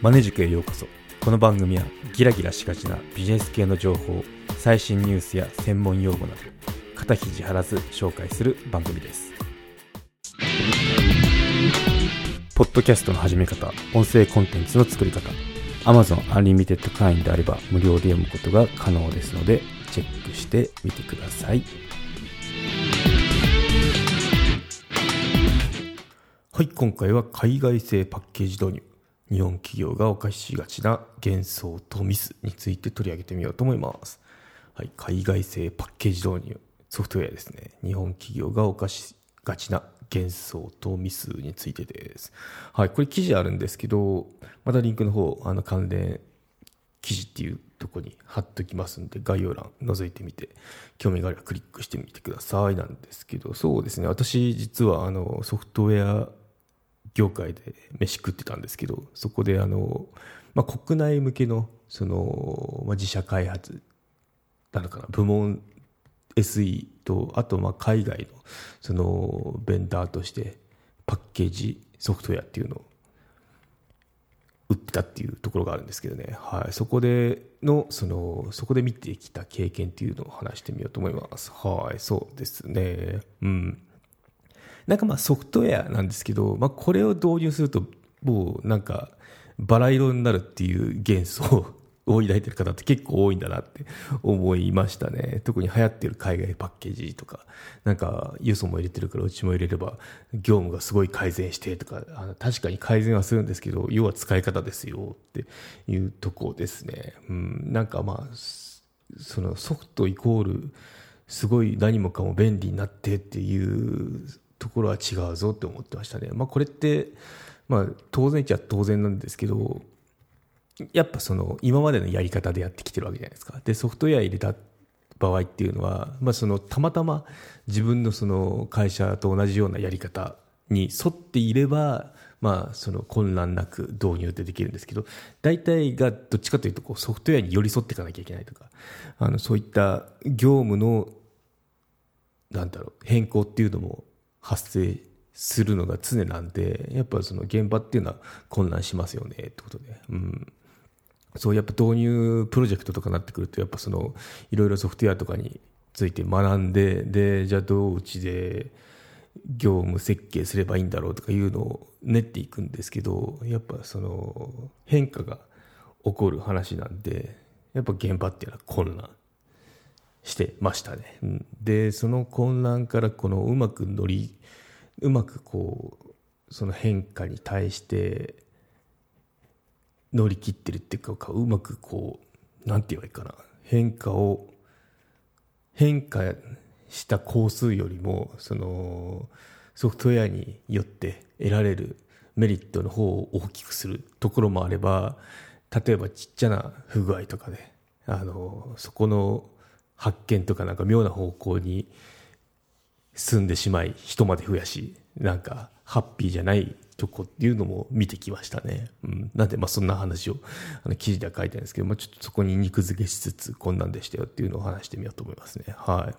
マネ塾へようこそ。この番組はギラギラしがちなビジネス系の情報最新ニュースや専門用語など肩肘張らず紹介する番組です。ポッドキャストの始め方音声コンテンツの作り方 Amazon Unlimited 会員であれば無料で読むことが可能ですのでチェックしてみてください。はい今回は海外製パッケージ導入。日本企業が犯しがちな幻想とミスについて取り上げてみようと思います。はい、海外製パッケージ導入ソフトウェアですね。日本企業が犯しがちな幻想とミスについてです。はい、これ記事あるんですけど、またリンクの方、あの関連記事っていうとこに貼っときますんで、概要欄覗いてみて、興味があればクリックしてみてくださいなんですけど、そうですね、私実はあのソフトウェア業界で飯食ってたんですけどそこであの、まあ、国内向けのその、まあ、自社開発なのかな部門 SE とあとまあ海外のそのベンダーとしてパッケージソフトウェアっていうのを売ってたっていうところがあるんですけどね、はい、そこでのそのそこで見てきた経験っていうのを話してみようと思います。はい。そうですね。うん。なんかまあソフトウェアなんですけど、まあ、これを導入するともうなんかバラ色になるっていう幻想 を抱いてる方って結構多いんだなって思いましたね。特に流行ってる海外パッケージとか、なんか、ユーソも入れてるからうちも入れれば、業務がすごい改善してとか、あの確かに改善はするんですけど、要は使い方ですよっていうとこですね。うん、なんかまあ、そのソフトイコール、すごい何もかも便利になってっていうところは違うぞって思ってましたね。まあ、これって、まあ、当然っちゃ当然なんですけど、やっぱその今までのやり方でやってきてるわけじゃないですか。で、ソフトウェア入れた場合っていうのは、まあ、そのたまたま自分のその会社と同じようなやり方に沿っていれば、まあ、その混乱なく導入ってできるんですけど、大体がどっちかというとこうソフトウェアに寄り添っていかなきゃいけないとか、あのそういった業務のなんだろう変更っていうのも発生するのが常なんで、やっぱその現場っていうのは混乱しますよねってことで。うん。そう、やっぱ導入プロジェクトとかになってくると、やっぱその、いろいろソフトウェアとかについて学んで、で、じゃあどううちで業務設計すればいいんだろうとかいうのを練っていくんですけど、やっぱその変化が起こる話なんで、やっぱ現場っていうのは混乱してましたね。で、その混乱からこのうまく乗り、うまくこう、その変化に対して乗り切ってるっていうか、うまくこう、なんて言えばいいかな。変化を、変化した工数よりも、その、ソフトウェアによって得られるメリットの方を大きくするところもあれば、例えばちっちゃな不具合とかで、あの、そこの発見とかなんか妙な方向に進んでしまい人まで増やしなんかハッピーじゃないとこっていうのも見てきましたね。うん、なんでまあそんな話をあの記事では書いてあるんですけど、まあ、ちょっとそこに肉付けしつつこんなんでしたよっていうのを話してみようと思いますね。は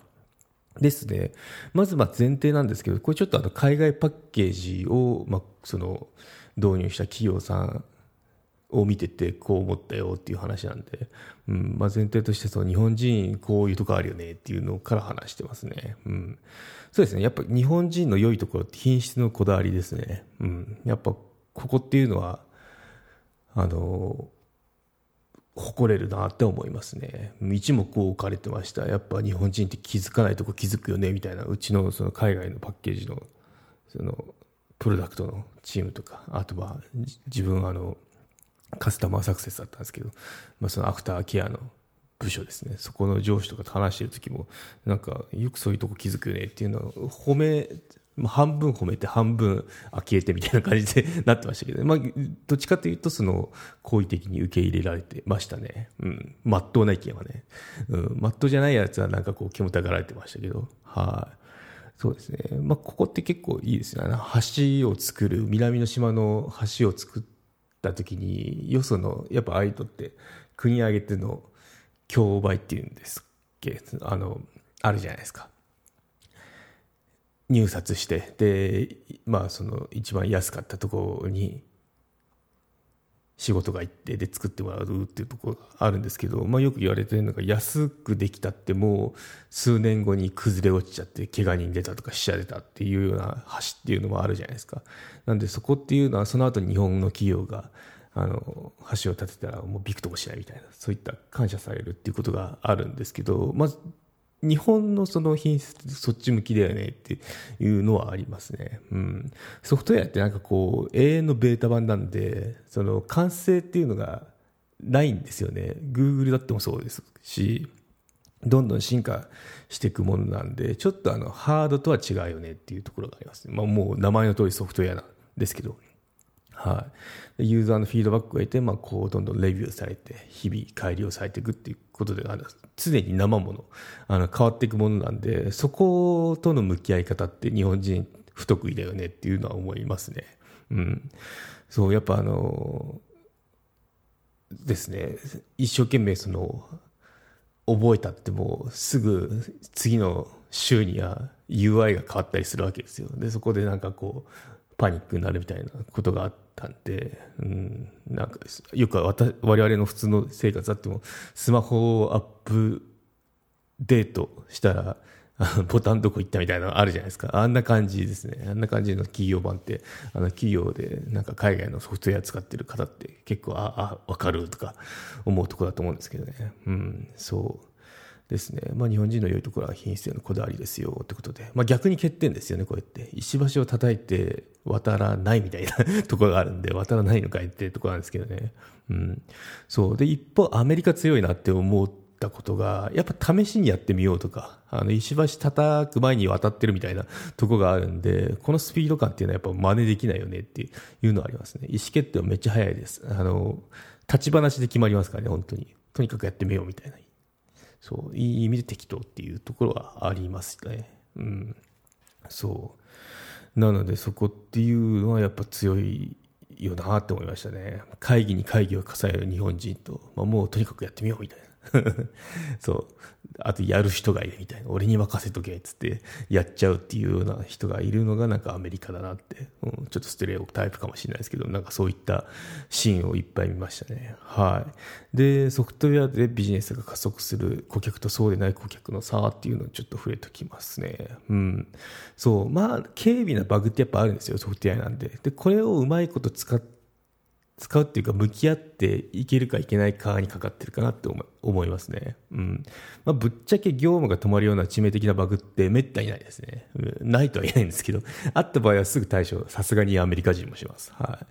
い。ですね。まずま前提なんですけど、これちょっとあの海外パッケージを、まあ、その導入した企業さんを見ててこう思ったよっていう話なんで、うんまあ、前提としてその日本人こういうとこあるよねっていうのから話してますね。うん、そうですね。やっぱ日本人の良いところって品質のこだわりですね。うん、やっぱここっていうのは、あの、誇れるなって思いますね。一目置かれてました。やっぱ日本人って気づかないとこ気づくよねみたいな、うちのその海外のパッケージの、その、プロダクトのチームとか、あとは自分あの、カスタマーサクセスだったんですけど、まあ、そのアフターケアの部署ですねそこの上司とかと話してる時もなんかよくそういうとこ気づくよねっていうのを褒め半分褒めて半分呆れてみたいな感じでなってましたけど、まあ、どっちかというとその好意的に受け入れられてましたね。うん。まっとうな意見はね。うん。まっとうじゃないやつはなんかこう煙たがられてましたけど、はい。そうですね。まあ、ここって結構いいですね。橋を作る、南の島の橋を作ってた時に、よその、やっぱアイドって国挙げての競売っていうんですっけ？あの、あるじゃないですか。入札して、で、まあその一番安かったところに仕事が行ってで作ってもらうっていうところがあるんですけど、まあ、よく言われてるのが安くできたってもう数年後に崩れ落ちちゃって怪我人出たとか死者出たっていうような橋っていうのもあるじゃないですか。なんでそこっていうのはその後日本の企業があの橋を建てたらもうびくともしないみたいなそういった感謝されるっていうことがあるんですけどまず日本のその品質そっち向きだよねっていうのはありますね。うん。ソフトウェアってなんかこう永遠のベータ版なんで、その完成っていうのがないんですよね。Google だってもそうですし、どんどん進化していくものなんで、ちょっとあのハードとは違うよねっていうところがあります、ね。まあもう名前の通りソフトウェアなんですけど。はい、ユーザーのフィードバックがいて、まあ、こうどんどんレビューされて日々改良されていくっていうことであの常に生ものあの変わっていくものなんでそことの向き合い方って日本人不得意だよねっていうのは思いますね。うん、そうやっぱあのですね一生懸命その覚えたってもうすぐ次の週には UI が変わったりするわけですよ。でそこでなんかこうパニックになるみたいなことがあったんで、うん、なんかよく我々の普通の生活あってもスマホをアップデートしたらボタンどこ行ったみたいなのあるじゃないですか。あんな感じですね。あんな感じの企業版って、あの企業でなんか海外のソフトウェア使ってる方って結構、あ、あ、わかるとか思うとこだと思うんですけどね。うん、そう。ですね、まあ、日本人の良いところは品質へのこだわりですよってことで、まあ、逆に欠点ですよね、こうやって。石橋を叩いて渡らないみたいな ところがあるんで、渡らないのかいってところなんですけどね、うん、そう。で一方、アメリカ強いなって思ったことが、やっぱ試しにやってみようとか、あの石橋叩く前に渡ってるみたいな ところがあるんで、このスピード感っていうのはやっぱ真似できないよねっていうのはありますね、意思決定はめっちゃ早いです。あの立ち話で決まりますからね、本当に。とにかくやってみようみたいな。そういい意味で適当っていうところはありますね。うん、そうなのでそこっていうのはやっぱ強いよなって思いましたね。会議に会議を重ねる日本人と、まあ、もうとにかくやってみようみたいな。そう。あと、やる人がいるみたいな。俺に任せとけっつって、やっちゃうっていうような人がいるのが、なんかアメリカだなって、うん、ちょっとステレオタイプかもしれないですけど、なんかそういったシーンをいっぱい見ましたね。はい。で、ソフトウェアでビジネスが加速する顧客とそうでない顧客の差っていうのをちょっと触れときますね。うん。そう。まあ、軽微なバグってやっぱあるんですよ、ソフトウェアなんで。で、これをうまいこと使って、使うっていうか向き合っていけるかいけないかにかかってるかなって思いますね。うんまあ、ぶっちゃけ業務が止まるような致命的なバグってめったにないですね。うん、ないとは言えないんですけど、あった場合はすぐ対処、さすがにアメリカ人もします。はい。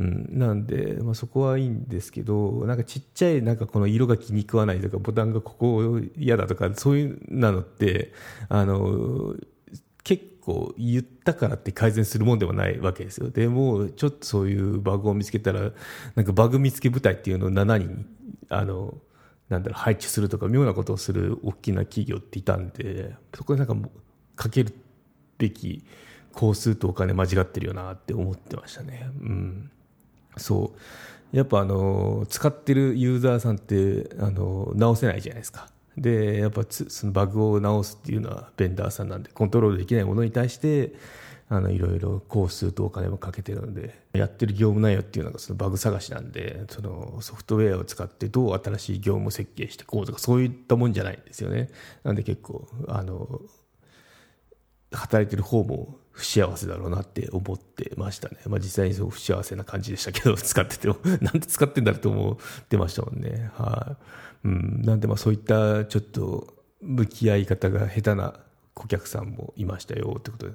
うん、なんで、まあ、そこはいいんですけど、なんかちっちゃい、なんかこの色が気に食わないとか、ボタンがここ嫌だとか、そういうなのって、あの、結構言ったからって改善するもんではないわけですよ。でも、ちょっとそういうバグを見つけたら、なんかバグ見つけ部隊っていうのを7人、あの、なんだろう、配置するとか、妙なことをする大きな企業っていたんで、そこでなんかかけるべき工数とお金間違ってるよなって思ってましたね。うん。そう。やっぱあの、使ってるユーザーさんって、あの、直せないじゃないですか。でやっぱそのバグを直すっていうのはベンダーさんなんでコントロールできないものに対してあのいろいろ工数とお金もかけてるのでやってる業務内容っていうのがそのバグ探しなんでそのソフトウェアを使ってどう新しい業務設計してこうとかそういったもんじゃないんですよね。なんで結構あの働いてる方も不幸せだろうなって思ってましたね。まあ実際にそう不幸せな感じでしたけど、使ってても、なんで使ってんだろうと思ってましたもんね。はい、うん。なんでまあそういったちょっと向き合い方が下手な顧客さんもいましたよってことで、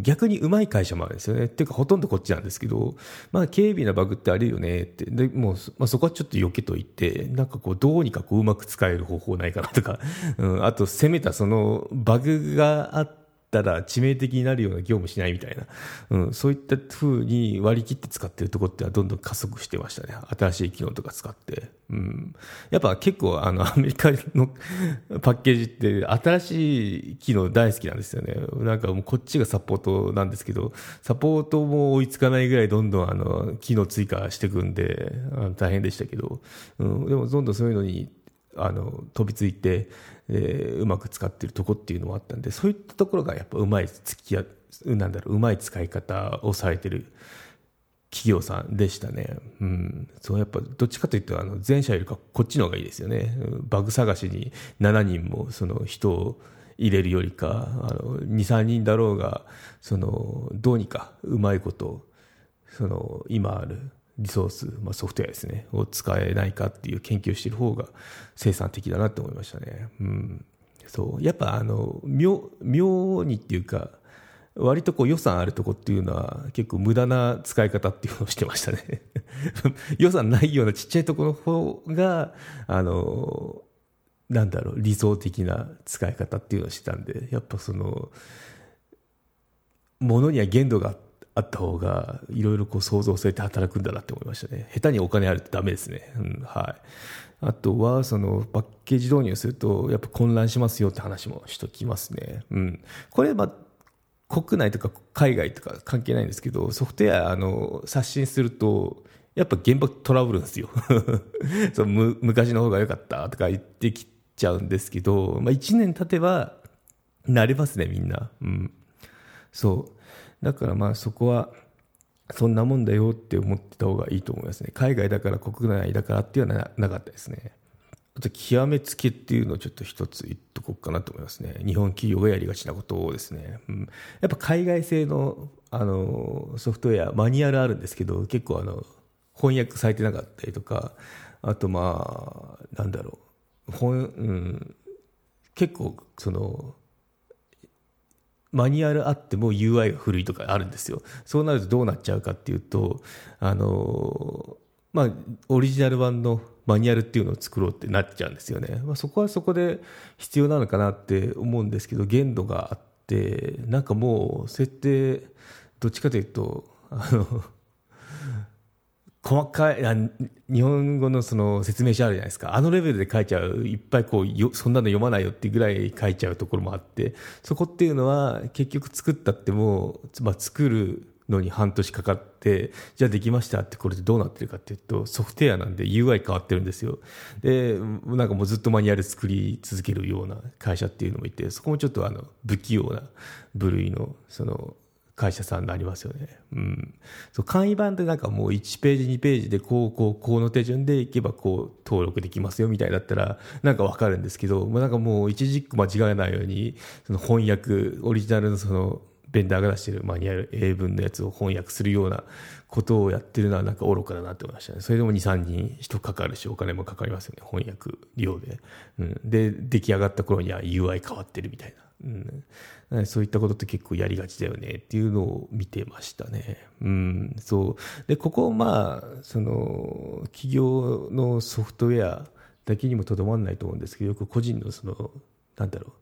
逆にうまい会社もあるんですよね。っていうかほとんどこっちなんですけど、まあ軽微なバグってあるよねって、でもう、まあ、そこはちょっと避けといて、なんかこうどうにかこううまく使える方法ないかなとか、うん、あと攻めたそのバグがあって、たら致命的になるような業務しないみたいな、うん、そういった風に割り切って使ってるとこってはどんどん加速してましたね。新しい機能とか使って。うん、やっぱ結構あのアメリカの パッケージって新しい機能大好きなんですよね。なんかもうこっちがサポートなんですけど、サポートも追いつかないぐらいどんどんあの機能追加していくんで、大変でしたけど、うん、でもどんどんそういうのにあの飛びついて、えー、うまく使ってるとこっていうのもあったんでそういったところがやっぱうまい付き合なんだろううまい使い方をされてる企業さんでしたね。うん。そう、やっぱ、どっちかというと、あの、前者よりかこっちの方がいいですよね。バグ探しに7人も、その人を入れるよりか、あの、2、3人だろうが、その、どうにかうまいこと、その、今あるリソース、まあ、ソフトウェアですね、を使えないかっていう研究をしている方が生産的だなって思いましたね。うん。そう。やっぱ、あの、妙、妙にっていうか、割とこう予算あるとこっていうのは結構無駄な使い方っていうのをしてましたね 予算ないようなちっちゃいところの方が、あの、なんだろう、理想的な使い方っていうのをしてたんで、やっぱその、ものには限度があってあった方が、いろいろこう想像されて働くんだなって思いましたね。下手にお金あるとダメですね。うん、はい。あとは、その、パッケージ導入すると、やっぱ混乱しますよって話もしときますね。うん。これ、まあ、国内とか海外とか関係ないんですけど、ソフトウェア、あの、刷新すると、やっぱ現場トラブルんですよ そうむ。昔の方が良かったとか言ってきちゃうんですけど、まあ1年経てば、慣れますね、みんな。うん。そう。だからまあそこは、そんなもんだよって思ってた方がいいと思いますね。海外だから国内だからっていうのはなかったですね。あと極めつけっていうのをちょっと一つ言っとこうかなと思いますね。日本企業がやりがちなことをですね。うん、やっぱ海外製のあのソフトウェア、マニュアルあるんですけど、結構あの翻訳されてなかったりとか、あとまあ、なんだろう、本うん、結構その、マニュアルあっても UI が古いとかあるんですよ。そうなるとどうなっちゃうかっていうと、あの、まあ、オリジナル版のマニュアルっていうのを作ろうってなっちゃうんですよね。まあ、そこはそこで必要なのかなって思うんですけど、限度があって、なんかもう設定、どっちかというと、あの、細かいあ、日本語のその説明書あるじゃないですか。あのレベルで書いちゃう、いっぱいこうよ、そんなの読まないよっていうぐらい書いちゃうところもあって、そこっていうのは結局作ったってもう、まあ、作るのに半年かかって、じゃあできましたってこれでどうなってるかっていうと、ソフトウェアなんで UI 変わってるんですよ。で、なんかもうずっとマニュアル作り続けるような会社っていうのもいて、そこもちょっとあの、不器用な部類の、その、会社さんになりますよね。うん。そう、簡易版ってなんかもう1ページ2ページでこうこうこうの手順でいけばこう登録できますよみたいだったらなんかわかるんですけど、まあ、なんかもう一軸間違えないようにその翻訳、オリジナルのそのベンダーが出してるマニュアル、英文のやつを翻訳するようなことをやってるのはなんか愚かだなって思いましたね。それでも2、3人人かかるし、お金もかかりますよね。翻訳料で。うん。で、出来上がった頃には UI 変わってるみたいな。うん、そういったことって結構やりがちだよねっていうのを見てましたね。うん、そう。で、ここ、まあ、その、企業のソフトウェアだけにもとどまらないと思うんですけど、よく個人のその、なんだろう、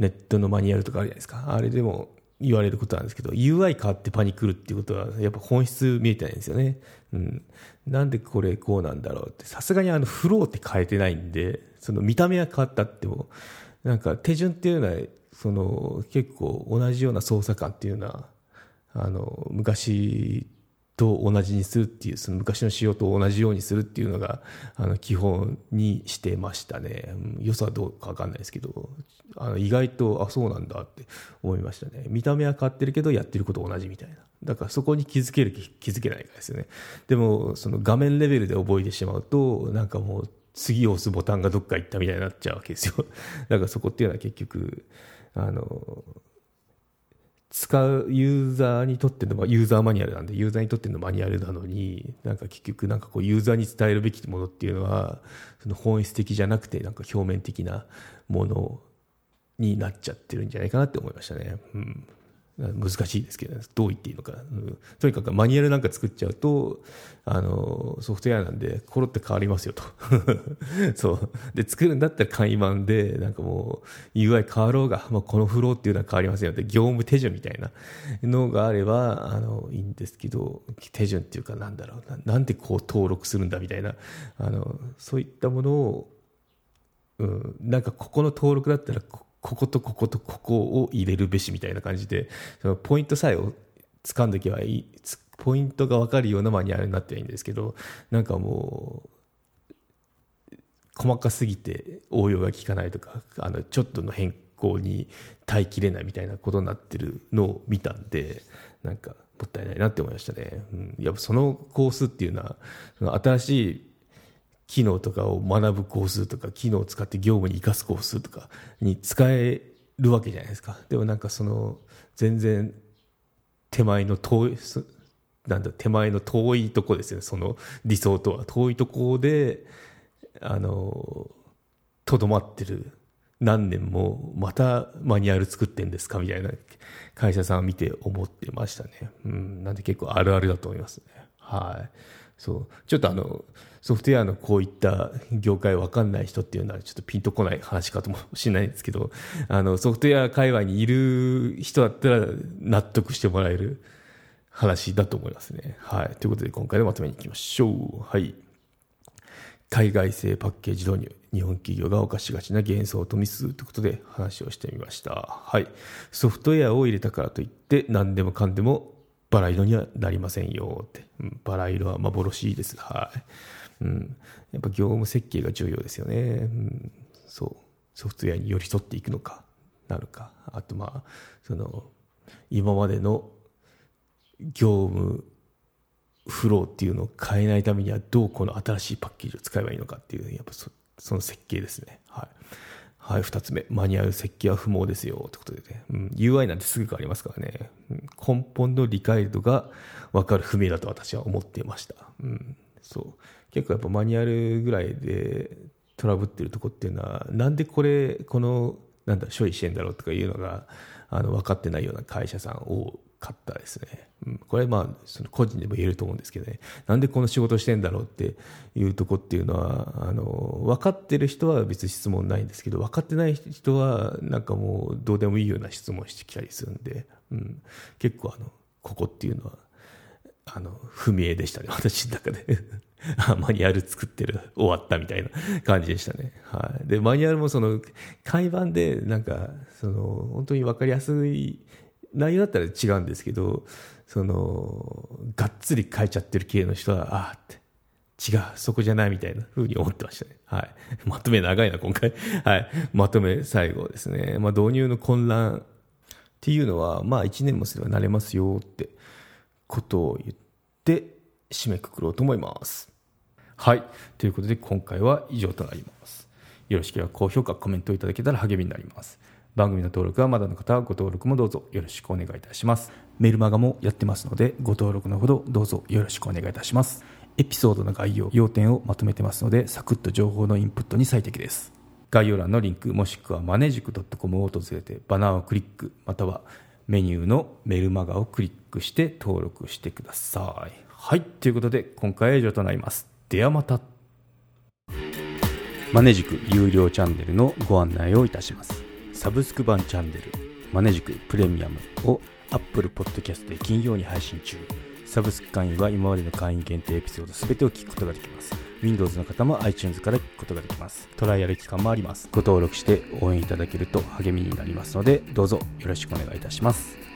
ネットのマニュアルとかあるじゃないですか。あれでも、言われることなんですけど、UI 変わってパニクるっていうことは、やっぱ本質見えてないんですよね。うん。なんでこれこうなんだろうって、さすがにあのフローって変えてないんで、その見た目は変わったっても、なんか手順っていうのは、その結構同じような操作感っていうのは、あの、昔と同じにするっていう、その昔の仕様と同じようにするっていうのが、あの、基本にしてましたね。良さはどうかわかんないですけど、あの、意外と、あ、そうなんだって思いましたね。見た目は変わってるけど、やってること同じみたいな。だからそこに気づける気づけないかですよね。でも、その画面レベルで覚えてしまうと、なんかもう、次押すボタンがどっか行ったみたいになっちゃうわけですよ。だからそこっていうのは結局、あの、使うユーザーにとっての、ユーザーマニュアルなんで、ユーザーにとってのマニュアルなのに、なんか結局なんかこうユーザーに伝えるべきものっていうのは、その本質的じゃなくて、なんか表面的なものになっちゃってるんじゃないかなって思いましたね。うん。難しいですけど、どう言っていいのか、うん、とにかくマニュアルなんか作っちゃうと、あの、ソフトウェアなんで、コロって変わりますよと。そう。で、作るんだったら簡易版で、なんかもう、UI 変わろうが、まあ、このフローっていうのは変わりませんよって、業務手順みたいな。のがあれば、あの、いいんですけど、手順っていうか、なんだろう。な、なんでこう登録するんだみたいな、あの、そういったものを、うん、なんかここの登録だったら、ここことこことここを入れるべしみたいな感じで、そのポイントさえを掴んでおけばいい、ポイントが分かるようなマニュアルになってはいいんですけど、なんかもう、細かすぎて応用が効かないとか、あの、ちょっとの変更に耐えきれないみたいなことになってるのを見たんで、なんか、もったいないなって思いましたね。うん、やっぱそのコースっていうのは、その新しい機能とかを学ぶコースとか、機能を使って業務に生かすコースとかに使えるわけじゃないですか。でもなんかその、全然手前の遠い、なんだ、手前の遠いとこですよね、その理想とは。遠いとこで、あの、とどまってる何年もまたマニュアル作ってんですかみたいな会社さんを見て思ってましたね。うん、なんで結構あるあるだと思いますね。はい。そう。ちょっとあの、ソフトウェアのこういった業界わかんない人っていうのはちょっとピンとこない話かともしれないんですけど、あの、ソフトウェア界隈にいる人だったら納得してもらえる話だと思いますね。はい。ということで今回でまとめに行きましょう。はい。海外製パッケージ導入。日本企業が犯しがちな幻想とミスということで話をしてみました。はい。ソフトウェアを入れたからといって何でもかんでもバラ色にはなりませんよって。バラ色は幻です。はい。うん。やっぱ業務設計が重要ですよね。うん。そう。ソフトウェアに寄り添っていくのか、なるか。あとまあ、その、今までの業務フローっていうのを変えないためにはどうこの新しいパッケージを使えばいいのかっていう、やっぱその設計ですね。はい。はい、二つ目。マニュアル設計は不毛ですよ。ってことでね。うん、UI なんてすぐ変わりますからね。うん、根本の理解度が分かる不明だと私は思っていました。うん。そう。結構やっぱマニュアルぐらいでトラブってるとこっていうのは、なんでこれ、この、なんだ、処理してんだろうとかいうのが、あの、分かってないような会社さん多かったですね。うん、これまあ、その個人でも言えると思うんですけどね。なんでこの仕事してんだろうっていうとこっていうのは、あの、分かってる人は別に質問ないんですけど、分かってない人はなんかもうどうでもいいような質問してきたりするんで、うん、結構あの、ここっていうのは、あの、不明でしたね、私の中で マニュアル作ってる、終わったみたいな感じでしたね。はい。で、マニュアルもその、海板で、なんか、その、本当に分かりやすい内容だったら違うんですけど、その、がっつり書いちゃってる系の人は、ああって、違う、そこじゃないみたいな風に思ってましたね。はい。まとめ長いな、今回。はい。まとめ最後ですね。まあ、導入の混乱っていうのは、まあ、1年もすればなれますよってことを言って、締めくくろうと思います。はい。ということで、今回は以上となります。よろしければ高評価、コメントいただけたら励みになります。番組の登録はまだの方はご登録もどうぞよろしくお願いいたします。メルマガもやってますので、ご登録のほどどうぞよろしくお願いいたします。エピソードの概要、要点をまとめてますので、サクッと情報のインプットに最適です。概要欄のリンク、もしくはマネジク .com を訪れて、バナーをクリック、またはメニューのメルマガをクリックして登録してください。はい、ということで、今回は以上となります。ではまた。マネジク有料チャンネルのご案内をいたします。サブスク版チャンネルマネジクプレミアムを Apple Podcast で金曜に配信中。サブスク会員は今までの会員限定エピソード全てを聞くことができます。Windows の方も iTunes から聞くことができます。トライアル期間もあります。ご登録して応援いただけると励みになりますのでどうぞよろしくお願いいたします。